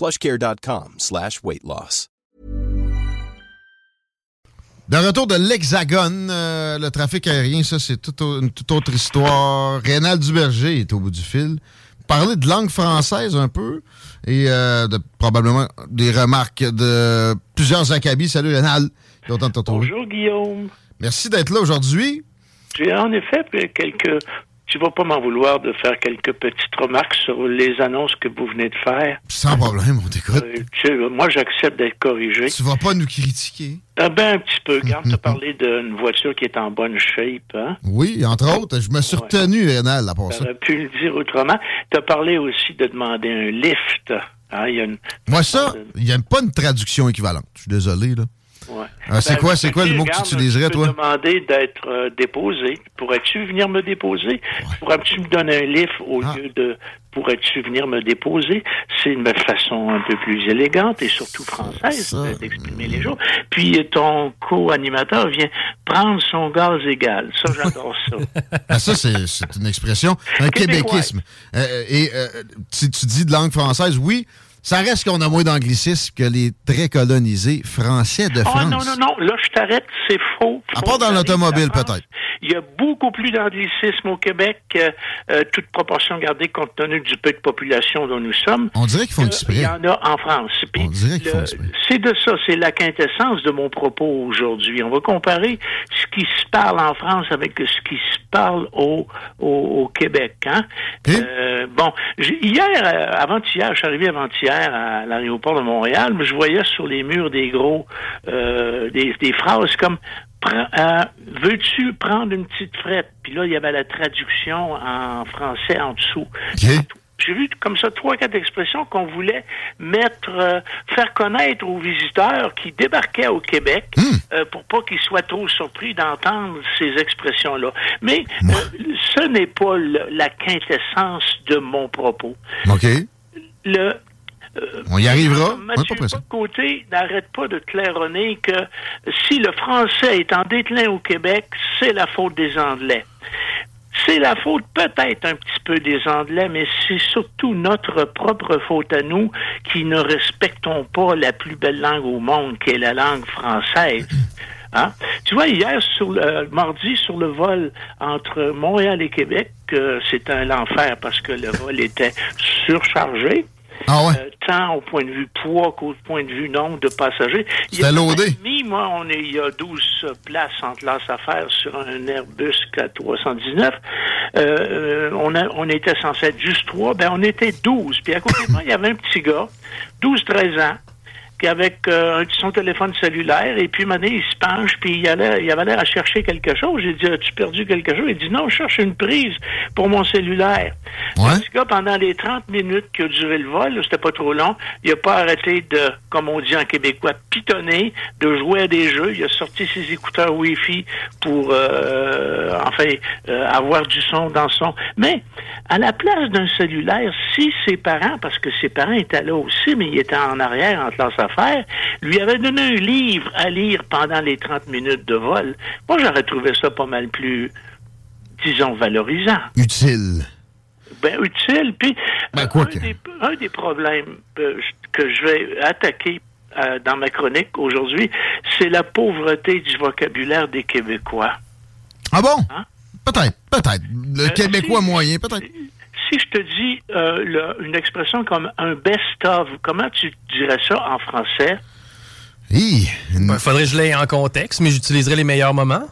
plushcare.com slash weight loss. De retour de l'Hexagone, euh, le trafic aérien, ça, c'est une toute autre histoire. Rénal Duberger est au bout du fil. Parler de langue française un peu et euh, de probablement des remarques de plusieurs acabits. Salut Rénal, content de te retrouver. Bonjour Guillaume. Merci d'être là aujourd'hui. J'ai en effet quelques. Tu vas pas m'en vouloir de faire quelques petites remarques sur les annonces que vous venez de faire. Sans problème, on t'écoute. Euh, tu moi, j'accepte d'être corrigé. Tu vas pas nous critiquer. Ah ben, un petit peu. Tu as parlé d'une voiture qui est en bonne shape. Hein? Oui, entre autres, je me suis retenu, Rénal, à part ça. J'aurais pu le dire autrement. Tu as parlé aussi de demander un lift. Hein? Il y a une... Moi, ça, il n'y a pas une traduction équivalente. Je suis désolé, là. Ouais. Ah, c'est Ben, quoi- c'est quoi le mot que tu utiliserais, toi? demander d'être euh, déposé. Pourrais-tu venir me déposer? Pourrais-tu me donner un lift au Ah. lieu de pourrais-tu venir me déposer? C'est une façon un peu plus élégante et surtout française Ça, d'exprimer les choses. Puis euh, ton co-animateur vient prendre son gaz égal. Ça, j'adore ça. Ah, ça, c'est une expression, un québéquisme. Euh, et euh, tu, tu dis de langue française, oui, ça reste qu'on a moins d'anglicisme que les très colonisés français de Oh France. non, non, non, là, je t'arrête, c'est faux. À part dans l'automobile, peut-être. Il y a beaucoup plus d'anglicisme au Québec, euh, euh, toute proportion gardée compte tenu du peu de population dont nous sommes. On dirait qu'ils font exprès. Il y en a en France. Puis On dirait qu'ils font exprès. C'est de ça, c'est la quintessence de mon propos aujourd'hui. On va comparer ce qui se parle en France avec ce qui se parle au, au, au Québec. Hein? Euh, bon, hier, avant-hier, je suis arrivé avant-hier à l'aéroport de Montréal, mais je voyais sur les murs des gros, euh, des, des phrases comme euh, veux-tu prendre une petite frette? Puis là, il y avait la traduction en français en dessous. J'ai vu comme ça trois, quatre expressions qu'on voulait mettre, euh, faire connaître aux visiteurs qui débarquaient au Québec euh, pour pas qu'ils soient trop surpris d'entendre ces expressions-là. Mais ce n'est pas le- la quintessence de mon propos. OK. Le, On y arrivera. Est Mathieu pas. Côté n'arrête pas de claironner que si le français est en déclin au Québec, c'est la faute des Anglais. C'est la faute peut-être un petit peu des Anglais, mais c'est surtout notre propre faute à nous qui ne respectons pas la plus belle langue au monde, qui est la langue française. Hein? Tu vois, hier, sur le mardi, sur le vol entre Montréal et Québec, euh, c'était un enfer parce que le vol était surchargé. Ah ouais. Euh, au point de vue poids qu'au point de vue nombre de passagers. Il y a C'était loadé. moi, on est, il y a 12 places en classe affaires sur un Airbus 479. Euh, euh, on, a, on était censé être juste trois. Ben, on était 12. Puis à côté de moi, il y avait un petit gars, 12-13 ans, avec euh, son téléphone cellulaire, et puis maintenant, il se penche, puis il, allait, il avait l'air à chercher quelque chose. J'ai dit, as-tu perdu quelque chose? Il dit, non, je cherche une prise pour mon cellulaire. Ouais. Le petit gars, pendant les 30 minutes qui a duré le vol, c'était pas trop long, il a pas arrêté de, comme on dit en québécois, pitonner, de jouer à des jeux. Il a sorti ses écouteurs Wi-Fi pour, euh, enfin, euh, avoir du son dans son. Mais, à la place d'un cellulaire, si ses parents, parce que ses parents étaient là aussi, mais ils étaient en arrière en classe affaires, lui avaient donné un livre à lire pendant les 30 minutes de vol, moi, j'aurais trouvé ça pas mal plus, disons, valorisant Utile. ben, utile. Puis, Ben, un, des, un des problèmes euh, que je vais attaquer euh, dans ma chronique aujourd'hui, c'est la pauvreté du vocabulaire des Québécois. Ah bon? Hein? Peut-être, peut-être. Le Euh, Québécois si- moyen, peut-être. Si je te dis euh, le- une expression comme un best-of, comment tu dirais ça en français? Il ben, faudrait que je l'aie en contexte, mais j'utiliserai les meilleurs moments.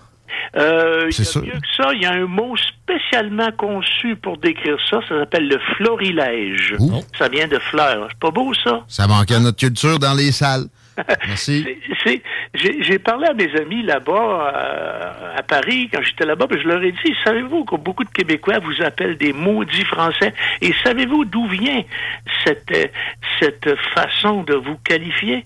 Euh, il y a mieux que ça, il y a un mot spécialement conçu pour décrire ça, ça s'appelle le florilège. Ça vient de fleurs. C'est pas beau ça? Ça manque à notre culture dans les salles. Merci. J'ai parlé à mes amis là-bas, euh, à Paris, quand j'étais là-bas, je leur ai dit, savez-vous que beaucoup de Québécois vous appellent des maudits Français? Et savez-vous d'où vient cette, euh, cette façon de vous qualifier?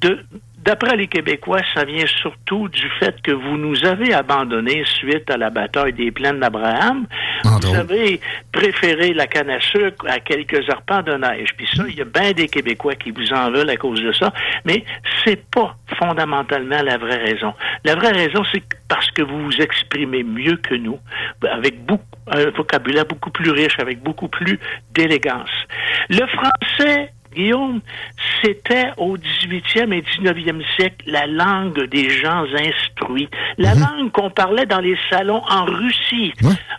De, D'après les Québécois, ça vient surtout du fait que vous nous avez abandonnés suite à la bataille des plaines d'Abraham. Vous avez préféré la canne à sucre à quelques arpents de neige. Puis ça, il y a bien des Québécois qui vous en veulent à cause de ça, mais c'est pas fondamentalement la vraie raison. La vraie raison, c'est parce que vous vous exprimez mieux que nous, avec beaucoup, un vocabulaire beaucoup plus riche, avec beaucoup plus d'élégance. Le français Guillaume, c'était au 18e et 19e siècle la langue des gens instruits, la mhm. langue qu'on parlait dans les salons en Russie,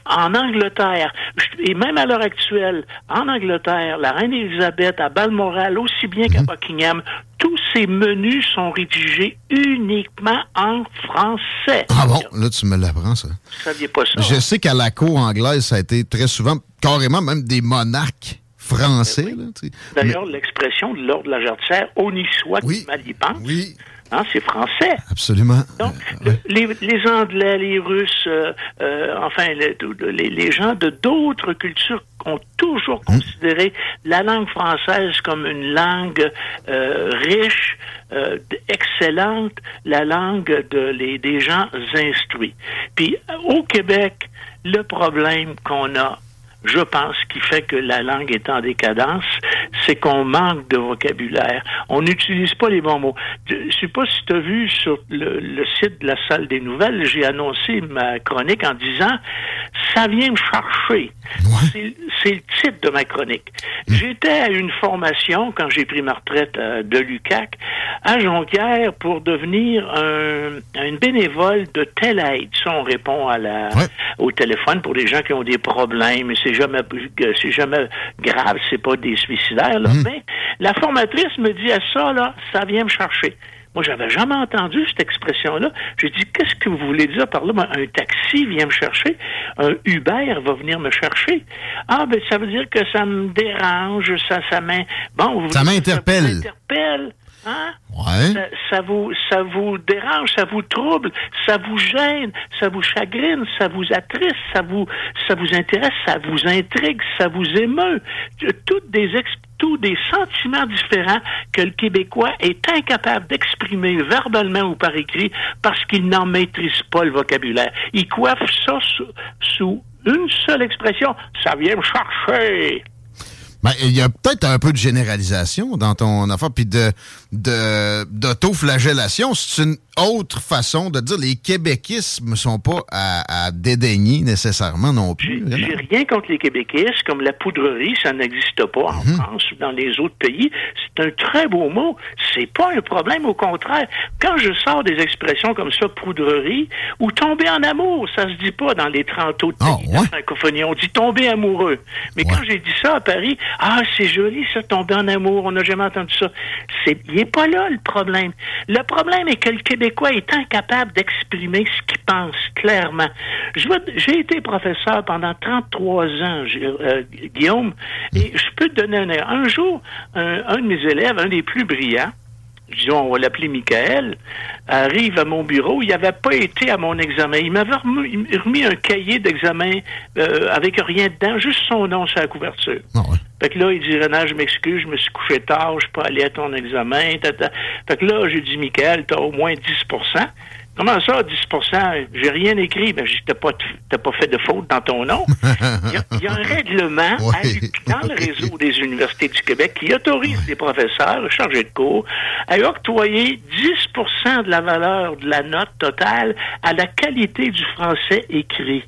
en Angleterre, et même à l'heure actuelle, en Angleterre, la reine Élisabeth, à Balmoral, aussi bien qu'à mhm. Buckingham, tous ces menus sont rédigés uniquement en français. Ah bon, là tu me l'apprends ça. Vous saviez pas ça? Je sais qu'à la cour anglaise, ça a été très souvent, carrément même des monarques français. D'ailleurs, l'expression de l'ordre de la jarretière, on y soit oui. mal y pense. Oui. Hein, c'est français. Absolument. Donc, les, Anglais, les Russes, euh, euh, enfin, les, gens de d'autres cultures ont toujours hum. considéré la langue française comme une langue euh, riche, excellente, la langue de, les, des gens instruits. Puis, au Québec, le problème qu'on a je pense, qui fait que la langue est en décadence, c'est qu'on manque de vocabulaire. On n'utilise pas les bons mots. Je ne sais pas si tu as vu sur le, site de la salle des nouvelles, j'ai annoncé ma chronique en disant ça vient me chercher. C'est le titre de ma chronique. Mm. J'étais à une formation quand j'ai pris ma retraite euh, de l'UCAC à Jonquière pour devenir un, une bénévole de telle aide. Ça, on répond à la, au téléphone pour les gens qui ont des problèmes c'est jamais c'est jamais grave, c'est pas des suicidaires, là. Hmm. Mais la formatrice me dit à ça, là, ça vient me chercher. Moi, j'avais jamais entendu cette expression-là. J'ai dit, qu'est-ce que vous voulez dire par là? un taxi vient me chercher, un Uber va venir me chercher. Ah, ben, ça veut dire que ça me dérange, ça, ça Bon, ça m'interpelle. Ça m'interpelle. Hein? Ouais. Ça, vous, ça vous dérange, ça vous trouble, ça vous gêne, ça vous chagrine, ça vous attriste, ça vous, ça vous intéresse, ça vous intrigue, ça vous émeut. Toutes des tous des sentiments différents que le Québécois est incapable d'exprimer verbalement ou par écrit parce qu'il n'en maîtrise pas le vocabulaire. Il coiffe ça sous, sous une seule expression. Ça vient me chercher. Ben, il y a peut-être un peu de généralisation dans ton affaire, puis de d'auto-flagellation. C'est une autre façon de dire les québéquismes ne sont pas à, dédaigner nécessairement non plus. J'ai rien contre les québéquismes, comme la poudrerie, ça n'existe pas en mhm. France ou dans les autres pays. C'est un très beau mot. C'est pas un problème, au contraire. Quand je sors des expressions comme ça, poudrerie, ou tomber en amour, ça se dit pas dans les 30 autres ah, pays de francophonie. On dit tomber amoureux. Mais quand j'ai dit ça à Paris, ah, c'est joli ça, tomber en amour, on n'a jamais entendu ça. C'est, il n'est pas là le problème. Le problème est que le Québécois est incapable d'exprimer ce qu'il pense clairement. j'ai été professeur pendant 33 ans, euh, Guillaume, et je peux te donner un Un jour, un, de mes élèves, un des plus brillants, disons, on va l'appeler Michael, arrive à mon bureau. Il n'avait pas été à mon examen. Il m'avait remis, un cahier d'examen euh, avec rien dedans, juste son nom sur la couverture. Ah fait que là, il dit, Renan, je m'excuse, je me suis couché tard, je peux aller à ton examen. Tata. Fait que là, j'ai dit, Michael, t'as au moins 10 Comment ça, 10% J'ai rien écrit. Ben, t'as pas, pas fait de faute dans ton nom. Il y a, un règlement dans le réseau des universités du Québec qui autorise les professeurs chargés de cours à octroyer 10% de la valeur de la note totale à la qualité du français écrit.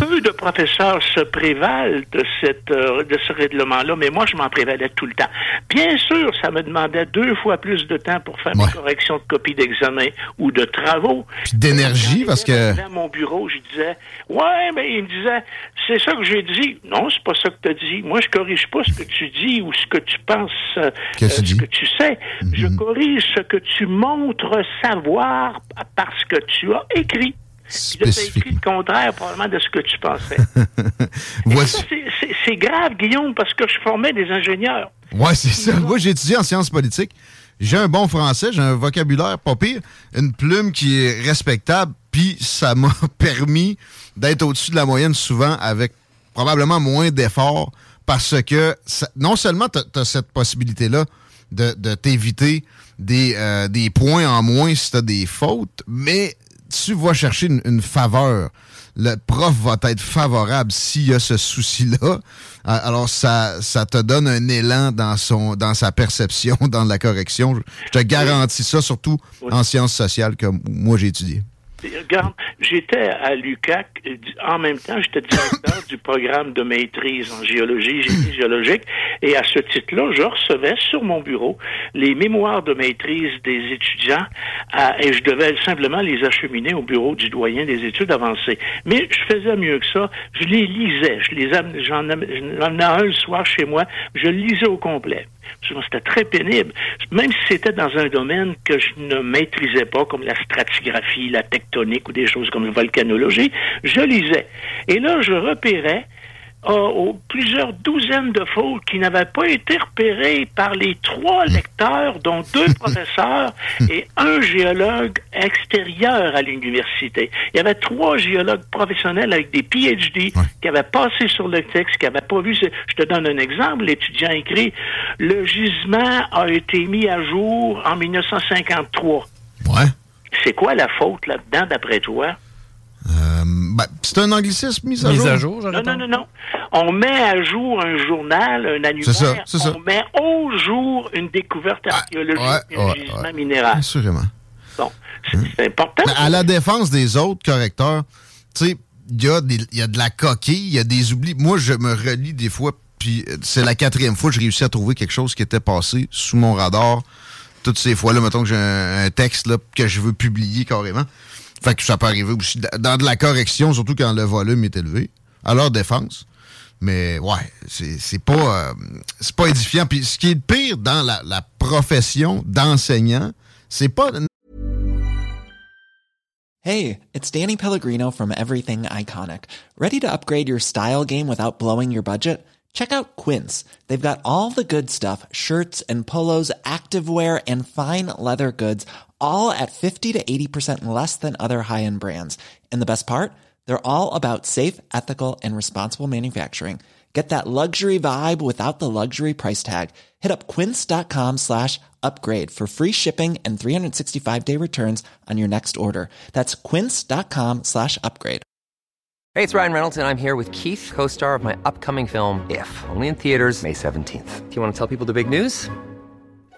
Peu de professeurs se prévalent de, cette, euh, de ce règlement-là, mais moi, je m'en prévalais tout le temps. Bien sûr, ça me demandait deux fois plus de temps pour faire mes corrections de copies d'examen ou de travaux. Puis d'énergie, parce que... Dans mon bureau, je disais, ouais, mais il me disait, c'est ça que j'ai dit. Non, c'est pas ça que tu as dit. Moi, je corrige pas ce que tu dis ou ce que tu penses, euh, ce que tu sais. Je Mhm. corrige ce que tu montres savoir parce que tu as écrit. Écrit le contraire probablement de ce que tu pensais. C'est- grave, Guillaume, parce que je formais des ingénieurs. Ouais, c'est ça. Moi, j'ai étudié en sciences politiques. J'ai un bon français, j'ai un vocabulaire pas pire, une plume qui est respectable, puis ça m'a permis d'être au-dessus de la moyenne souvent avec probablement moins d'efforts parce que ça- non seulement tu as, cette possibilité-là de, de t'éviter des, euh, des points en moins si tu as des fautes, mais tu vas chercher une, une faveur. Le prof va être favorable s'il y a ce souci-là. Alors, ça, ça te donne un élan dans, son, dans sa perception, dans la correction. Je te garantis ça, surtout en sciences sociales, comme moi j'ai étudié. Regarde, j'étais à l'UCAC, en même temps, j'étais directeur du programme de maîtrise en géologie, génie géologique, et à ce titre-là, je recevais sur mon bureau les mémoires de maîtrise des étudiants, et je devais simplement les acheminer au bureau du doyen des études avancées. Mais je faisais mieux que ça, je les lisais, je les j'en amenais un le soir chez moi, je le lisais au complet. C'était très pénible. Même si c'était dans un domaine que je ne maîtrisais pas, comme la stratigraphie, la tectonique ou des choses comme la volcanologie, je lisais. Et là, je repérais aux plusieurs douzaines de fautes qui n'avaient pas été repérées par les trois lecteurs, dont deux professeurs et un géologue extérieur à l'université. Il y avait trois géologues professionnels avec des PhD qui avaient passé sur le texte, qui n'avaient pas vu. Je te donne un exemple. L'étudiant écrit Le gisement a été mis à jour en 1953. Ouais. C'est quoi la faute là-dedans, d'après toi? Euh, ben, c'est un anglicisme mis à Mise jour? à jour, Non, non, non, non. On met à jour un journal, un annuaire. C'est ça, c'est ça. On met au jour une découverte archéologique, ouais, un ouais, gisement ouais. minéral. Assurément. Bon, c'est c'est important. Mais à la défense des autres correcteurs, tu sais, il y, a des- il y a de la coquille, il y a des oublis. Moi, je me relis des fois, puis c'est la quatrième fois que j'ai réussi à trouver quelque chose qui était passé sous mon radar. Toutes ces fois-là, mettons que j'ai un, un texte là, que je veux publier carrément. Fait que ça peut arriver aussi dans de la correction, surtout quand le volume est élevé, à leur défense. Mais ouais, c'est pas, euh, pas édifiant. Puis ce qui est pire dans la, la profession d'enseignant, c'est pas Hey, it's Danny Pellegrino from Everything Iconic. Ready to upgrade your style game without blowing your budget? Check out Quince. They've got all the good stuff shirts and polos, activewear, and fine leather goods, all at 50 to 80% less than other high end brands. And the best part? They're all about safe, ethical, and responsible manufacturing. Get that luxury vibe without the luxury price tag. Hit up quince.com slash upgrade for free shipping and 365 day returns on your next order. That's quince.com slash upgrade. Hey, it's Ryan Reynolds, and I'm here with Keith, co star of my upcoming film, If, only in theaters, May 17th. Do you want to tell people the big news?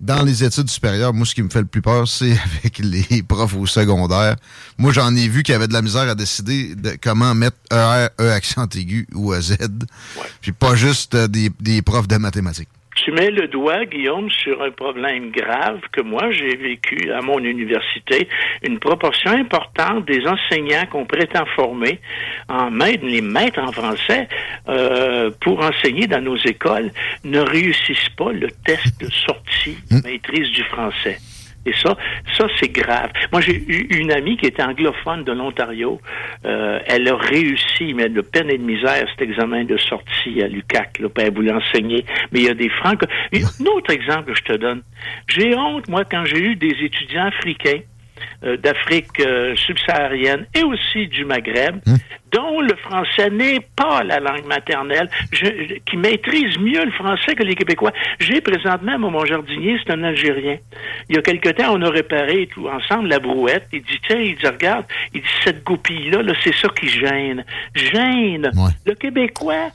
dans les études supérieures. Moi, ce qui me fait le plus peur, c'est avec les profs au secondaire. Moi, j'en ai vu qui avaient de la misère à décider de comment mettre ER, E accent aigu ou EZ. Puis pas juste euh, des, des profs de mathématiques. Tu mets le doigt, Guillaume, sur un problème grave que moi j'ai vécu à mon université. Une proportion importante des enseignants qu'on prétend former en maître, les maîtres en français euh, pour enseigner dans nos écoles ne réussissent pas le test de sortie de maîtrise du français. Ça, c'est grave. Moi, j'ai eu une amie qui était anglophone de l'Ontario. Euh, elle a réussi, mais de peine et de misère, cet examen de sortie à l'UQAC. Là, elle voulait enseigner. Mais il y a des francs. Un autre exemple que je te donne. J'ai honte, moi, quand j'ai eu des étudiants africains d'Afrique euh, subsaharienne et aussi du Maghreb, dont le français n'est pas la langue maternelle, je- qui maîtrise mieux le français que les Québécois. J'ai présentement mon jardinier, c'est un Algérien. Il y a quelque temps, on a réparé tout ensemble la brouette. Il dit, tiens, il dit, regarde, il dit, cette goupille-là, là, c'est ça qui gêne. Gêne. Le Québécois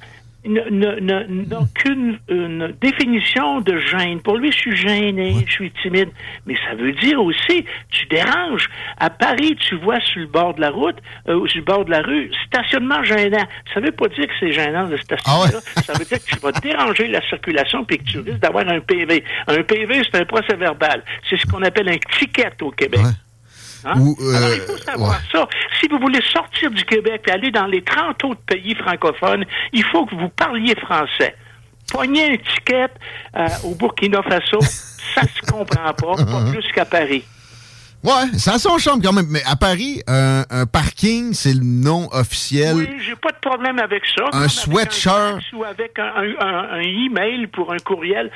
n'a qu'une une définition de gêne. Pour lui, je suis gêné, je suis timide. Mais ça veut dire aussi, tu déranges. À Paris, tu vois sur le bord de la route, euh, sur le bord de la rue, stationnement gênant. Ça veut pas dire que c'est gênant de stationner là. Ça veut dire que tu vas déranger la circulation puis que tu risques d'avoir un PV. Un PV, c'est un procès verbal. C'est ce qu'on appelle un ticket au Québec. Hein? Ou, euh, Alors, il faut savoir ouais. ça. Si vous voulez sortir du Québec et aller dans les 30 autres pays francophones, il faut que vous parliez français. Pognez un ticket euh, au Burkina Faso, ça se comprend pas, pas plus qu'à Paris. Ouais, ça a son charme quand même. Mais à Paris, un, un parking, c'est le nom officiel. Oui, j'ai pas de problème avec ça. Un sweatshirt. Ou avec un, un- un- email pour un courriel,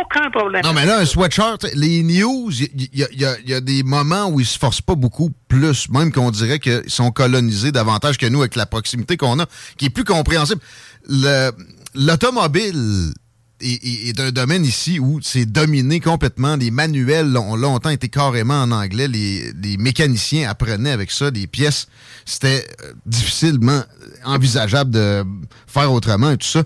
aucun problème. Non, mais là, un sweatshirt, les news, il y, y a- y a- y a des moments où ils se forcent pas beaucoup plus, même qu'on dirait qu'ils sont colonisés davantage que nous avec la proximité qu'on a, qui est plus compréhensible. Le- L'automobile est, est- un domaine ici où c'est dominé complètement. Les manuels ont longtemps été carrément en anglais. Les, les mécaniciens apprenaient avec ça des pièces. C'était euh, difficilement envisageable de faire autrement et tout ça.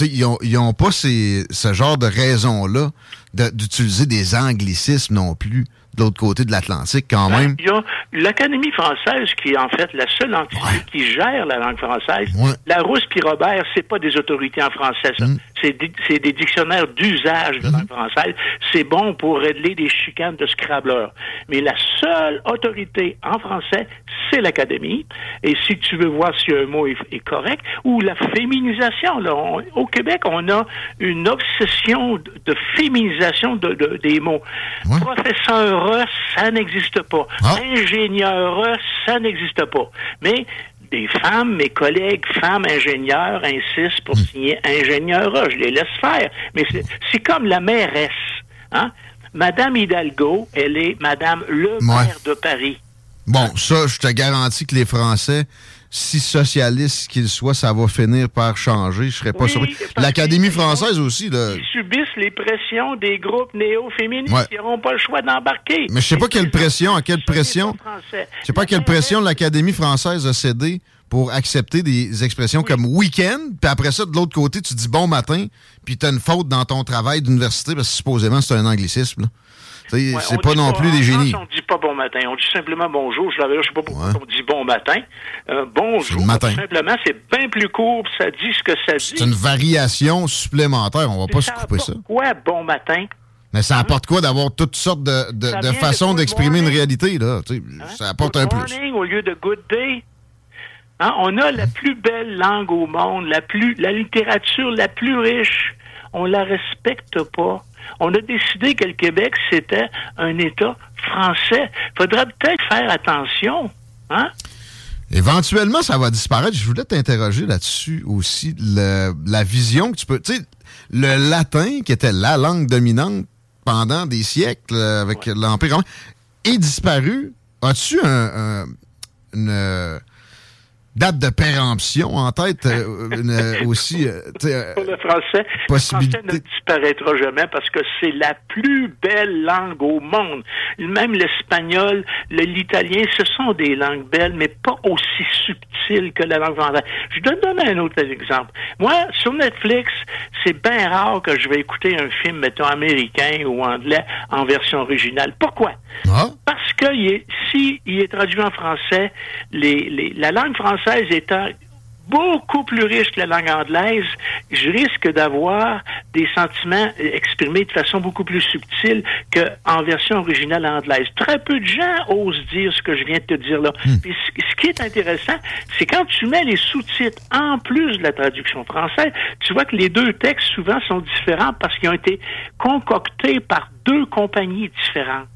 Ils ont, ils ont pas ces, ce genre de raison-là d'utiliser des anglicismes non plus de l'autre côté de l'Atlantique quand Ben, même. Il y a l'Académie française qui est en fait la seule entité qui gère la langue française. La Rousse puis Robert, c'est pas des autorités en français, ça. C'est des, dictionnaires d'usage de langue française. C'est bon pour régler des chicanes de Scrabbleur. Mais la seule autorité en français, c'est l'Académie. Et si tu veux voir si un mot est, est correct, ou la féminisation, là, on- au Québec, on a une obsession de, de féminisation de, de- des mots. Professeur, ça n'existe pas. Ingénieur, ça n'existe pas. Mais des femmes, mes collègues femmes ingénieurs insistent pour signer ingénieur. Je les laisse faire. Mais c'est- c'est comme la mairesse. Hein? Madame Hidalgo, elle est Madame le maire de Paris. Bon, ça, je te garantis que les Français, si socialistes qu'ils soient, ça va finir par changer. Je serais pas Oui, surpris. L'Académie française aussi, là. Ils subissent les pressions des groupes néo-féministes. Ouais. Ils n'auront pas le choix d'embarquer. Mais je sais pas quelle pression, à quelle pression. Je sais pas quelle pression l'Académie française a cédé pour accepter des expressions comme week-end, puis après ça, de l'autre côté, tu dis bon matin, puis tu as une faute dans ton travail d'université, parce que supposément c'est un anglicisme. là. Ouais, c'est pas non plus des France, génies. on dit pas bon matin, on dit simplement bonjour. Je l'avais là, je sais pas pourquoi on dit bon matin. Euh, bonjour. le matin. tout Simplement, c'est bien plus court, ça dit ce que ça dit. C'est une variation supplémentaire, on va pas se couper ça. Ouais, bon matin? Mais ça apporte quoi d'avoir toutes sortes de, de- de façons d'exprimer une morning. réalité, là. Sais, Ça apporte un Good plus. morning au lieu de good day. Hein, on a la plus belle langue au monde, la plus, la littérature la plus riche. On la respecte pas. On a décidé que le Québec c'était un État français. Faudrait peut-être faire attention. Hein? Éventuellement, ça va disparaître. Je voulais t'interroger là-dessus aussi. Le- la vision que tu peux. Tu sais, le latin, qui était la langue dominante pendant des siècles euh, avec l'Empire romain, est disparu. As-tu un, un- une date de péremption en tête euh, une, euh, aussi? euh, Pour le français, Possibilité. le français ne disparaîtra jamais parce que c'est la plus belle langue au monde. Même l'espagnol, le- l'italien, ce sont des langues belles, mais pas aussi subtiles que la langue française. Je te donne un autre exemple. Moi, sur Netflix, c'est bien rare que je vais écouter un film, mettons, américain ou anglais en version originale. Pourquoi? Parce que il est- si il est traduit en français, les, les- la langue française étant beaucoup plus riche que la langue anglaise, je risque d'avoir des sentiments exprimés de façon beaucoup plus subtile qu'en version originale anglaise. Très peu de gens osent dire ce que je viens de te dire là. Puis ce ce qui est intéressant, c'est quand tu mets les sous-titres en plus de la traduction française, tu vois que les deux textes souvent sont différents parce qu'ils ont été concoctés par deux compagnies différentes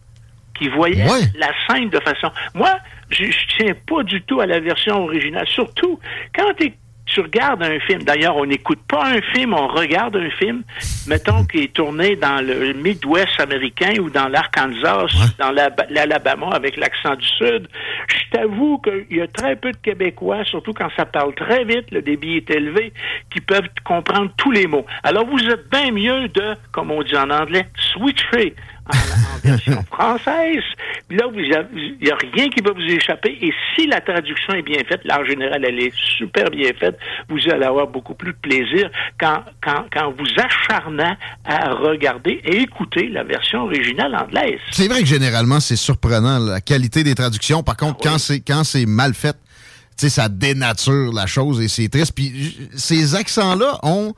qui voyaient la scène de façon. Moi, je, je tiens pas du tout à la version originale. Surtout quand tu tu regardes un film, d'ailleurs, on n'écoute pas un film, on regarde un film, mettons qu'il est tourné dans le Midwest américain ou dans l'Arkansas, dans l'Alabama avec l'accent du Sud. Je t'avoue qu'il y a très peu de Québécois, surtout quand ça parle très vite, le débit est élevé, qui peuvent comprendre tous les mots. Alors, vous êtes bien mieux de, comme on dit en anglais, switcher en, version française. Puis là, il n'y a rien qui va vous échapper. Et si la traduction est bien faite, là, en général, elle est super bien faite, vous allez avoir beaucoup plus de plaisir quand, quand, quand vous acharnant à regarder et écouter la version originale anglaise. C'est vrai que généralement, c'est surprenant, la qualité des traductions. Par contre, ah quand c'est quand c'est mal fait, tu sais, ça dénature la chose et c'est triste. Puis ces accents-là ont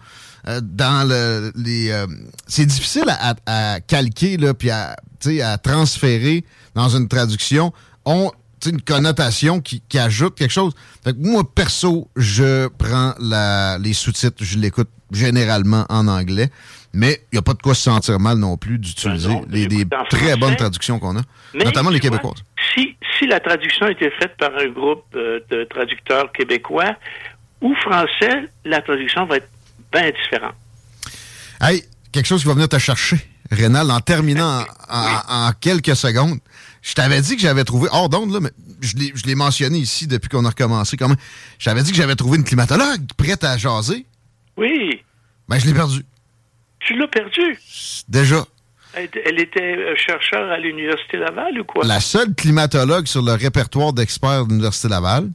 euh, dans le, les. Euh, c'est difficile à, calquer, là, puis à, à transférer dans une traduction. ont une connotation qui, ajoute quelque chose. moi, perso, je prends la, les sous-titres, je l'écoute généralement en anglais, mais il n'y a pas de quoi se sentir mal non plus d'utiliser ben les des très bonnes traductions qu'on a, notamment les québécoises. Si, si la traduction était faite par un groupe euh, de traducteurs québécois ou français, la traduction va être bien différent. Hey, quelque chose qui va venir te chercher, Rénal, en terminant en, quelques secondes. Je t'avais dit que j'avais trouvé, hors d'onde, là, mais je l'ai mentionné ici depuis qu'on a recommencé quand même. J'avais dit que j'avais trouvé une climatologue prête à jaser. Oui. Ben, je l'ai perdu. Tu l'as perdu? Déjà. Elle, était euh, chercheur à l'Université Laval ou quoi? La seule climatologue sur le répertoire d'experts de l'Université Laval.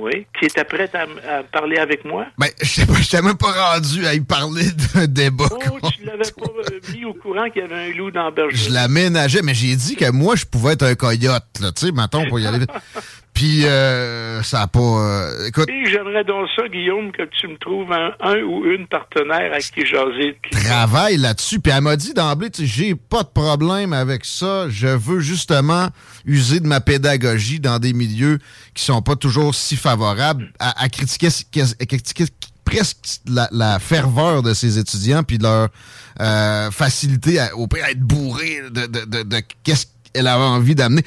Oui, qui était prête à, parler avec moi. Ben, je t'ai même pas rendu à y parler d'un débat. Oh, tu l'avais pas euh, mis au courant qu'il y avait un loup dans le Je l'aménageais, mais j'ai dit que moi, je pouvais être un coyote, là, tu sais, mettons, pour y aller vite. Puis, euh, ça n'a pas. Euh, écoute. J'aimerais donc ça, Guillaume, que tu me trouves un, ou une partenaire à qui jaser. Travaille là-dessus. Puis, elle m'a dit d'emblée, j'ai pas de problème avec ça. Je veux justement user de ma pédagogie dans des milieux qui sont pas toujours si favorables à, critiquer, presque la, ferveur de ces étudiants puis leur euh, facilité à, au à être bourré de, de, de qu'est-ce qu'elle avait envie d'amener.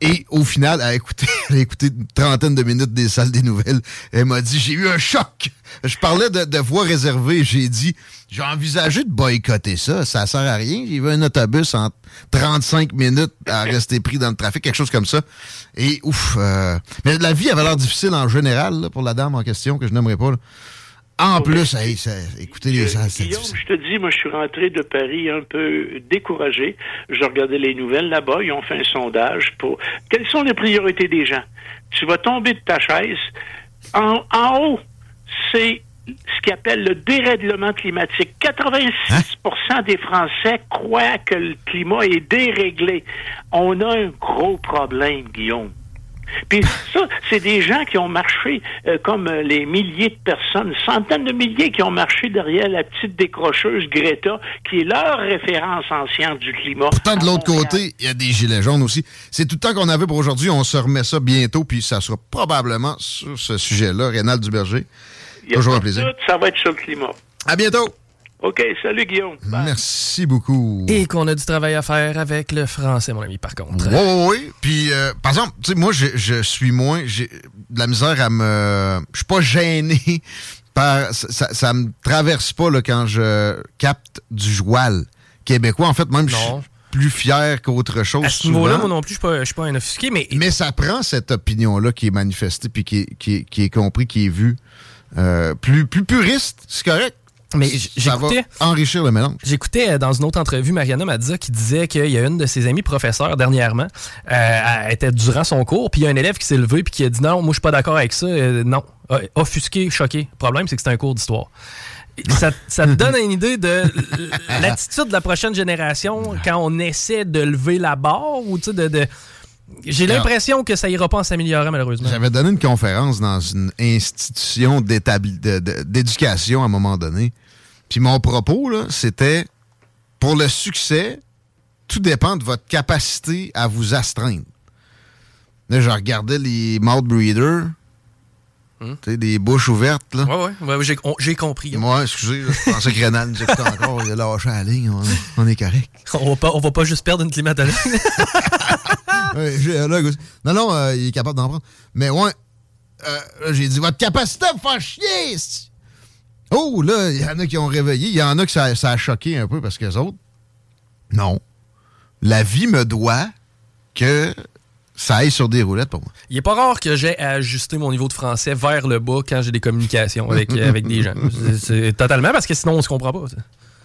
Et au final, elle a écouté, elle a écouté une trentaine de minutes des salles des nouvelles. Elle m'a dit, j'ai eu un choc. Je parlais de, de voix réservée. J'ai dit, j'ai envisagé de boycotter ça. Ça sert à rien. J'ai vu un autobus en 35 minutes à rester pris dans le trafic, quelque chose comme ça. Et ouf. Euh, mais la vie avait l'air difficile en général pour la dame en question, que je n'aimerais pas. En plus, écoutez les gens. Guillaume, je te dis, moi, je suis rentré de Paris un peu découragé. Je regardais les nouvelles là-bas. Ils ont fait un sondage pour quelles sont les priorités des gens? Tu vas tomber de ta chaise. En, haut, c'est ce qu'ils appelle le dérèglement climatique. 86% hein? des Français croient que le climat est déréglé. On a un gros problème, Guillaume. Puis ça, c'est des gens qui ont marché euh, comme euh, les milliers de personnes, centaines de milliers qui ont marché derrière la petite décrocheuse Greta, qui est leur référence en sciences du climat. Pourtant, de l'autre côté, il y a des gilets jaunes aussi. C'est tout le temps qu'on avait pour aujourd'hui. On se remet ça bientôt, puis ça sera probablement sur ce sujet-là. Rénal Duberger. Toujours un plaisir. ça va être sur le climat. À bientôt. OK, salut Guillaume. Merci beaucoup. Et qu'on a du travail à faire avec le français, mon ami, par contre. Oui, oui, oui. Puis, euh, par exemple, tu sais, moi, je, suis moins. J'ai de la misère à me. Je suis pas gêné par. Ça, ça, me traverse pas là, quand je capte du joual québécois. En fait, même, je suis plus fier qu'autre chose. À ce niveau-là, moi non plus, je ne suis pas un offusqué, mais. Mais ça prend cette opinion-là qui est manifestée, puis qui est, qui qui est compris, qui est vue. Euh, plus, plus puriste, c'est correct. Mais j'écoutais. enrichir le mélange. J'écoutais euh, dans une autre entrevue Mariana Mazza qui disait qu'il y a une de ses amies professeurs dernièrement, euh, elle était durant son cours, puis il y a un élève qui s'est levé puis qui a dit non, moi je suis pas d'accord avec ça, euh, non, offusqué, choqué. Le problème c'est que c'est un cours d'histoire. Ça, ça, te donne une idée de l'attitude de la prochaine génération quand on essaie de lever la barre ou tu sais de, de j'ai l'impression que ça ira pas en s'améliorer, malheureusement. J'avais donné une conférence dans une institution d'éducation à un moment donné. Puis mon propos, c'était pour le succès, tout dépend de votre capacité à vous astreindre. Là, je regardais les mouth breeders. Tu sais, des bouches ouvertes, là. Ouais, ouais, ouais j'ai compris. Moi, excusez, je pensais que Renan nous écoutait encore. Il a lâché la ligne. On, est correct. On va, pas, on va pas juste perdre une climatologue. non, non, euh, il est capable d'en prendre. Mais ouais, euh, j'ai dit, votre capacité à me faire chier! Oh, là, il y en a qui ont réveillé. Il y en a que ça, a choqué un peu parce que les autres, non. La vie me doit que ça aille sur des roulettes pour moi. Il est pas rare que j'ai à ajuster mon niveau de français vers le bas quand j'ai des communications avec, avec des gens. C'est totalement parce que sinon on se comprend pas.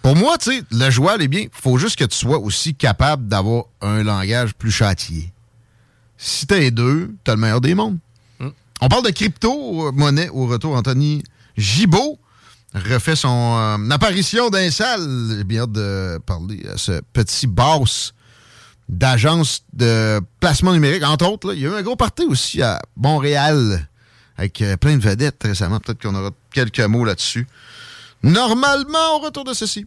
Pour moi, tu sais, le joual est bien. faut juste que tu sois aussi capable d'avoir un langage plus châtié. Si t'es deux, t'as le meilleur des mondes. Hmm. On parle de crypto-monnaie au retour. Anthony Gibault refait son euh, apparition d'un salle. J'ai bien hâte de parler à ce petit boss d'agence de placement numérique. Entre autres, il y a eu un gros party aussi à Montréal avec euh, plein de vedettes récemment. Peut-être qu'on aura quelques mots là-dessus. Normalement, au retour de ceci.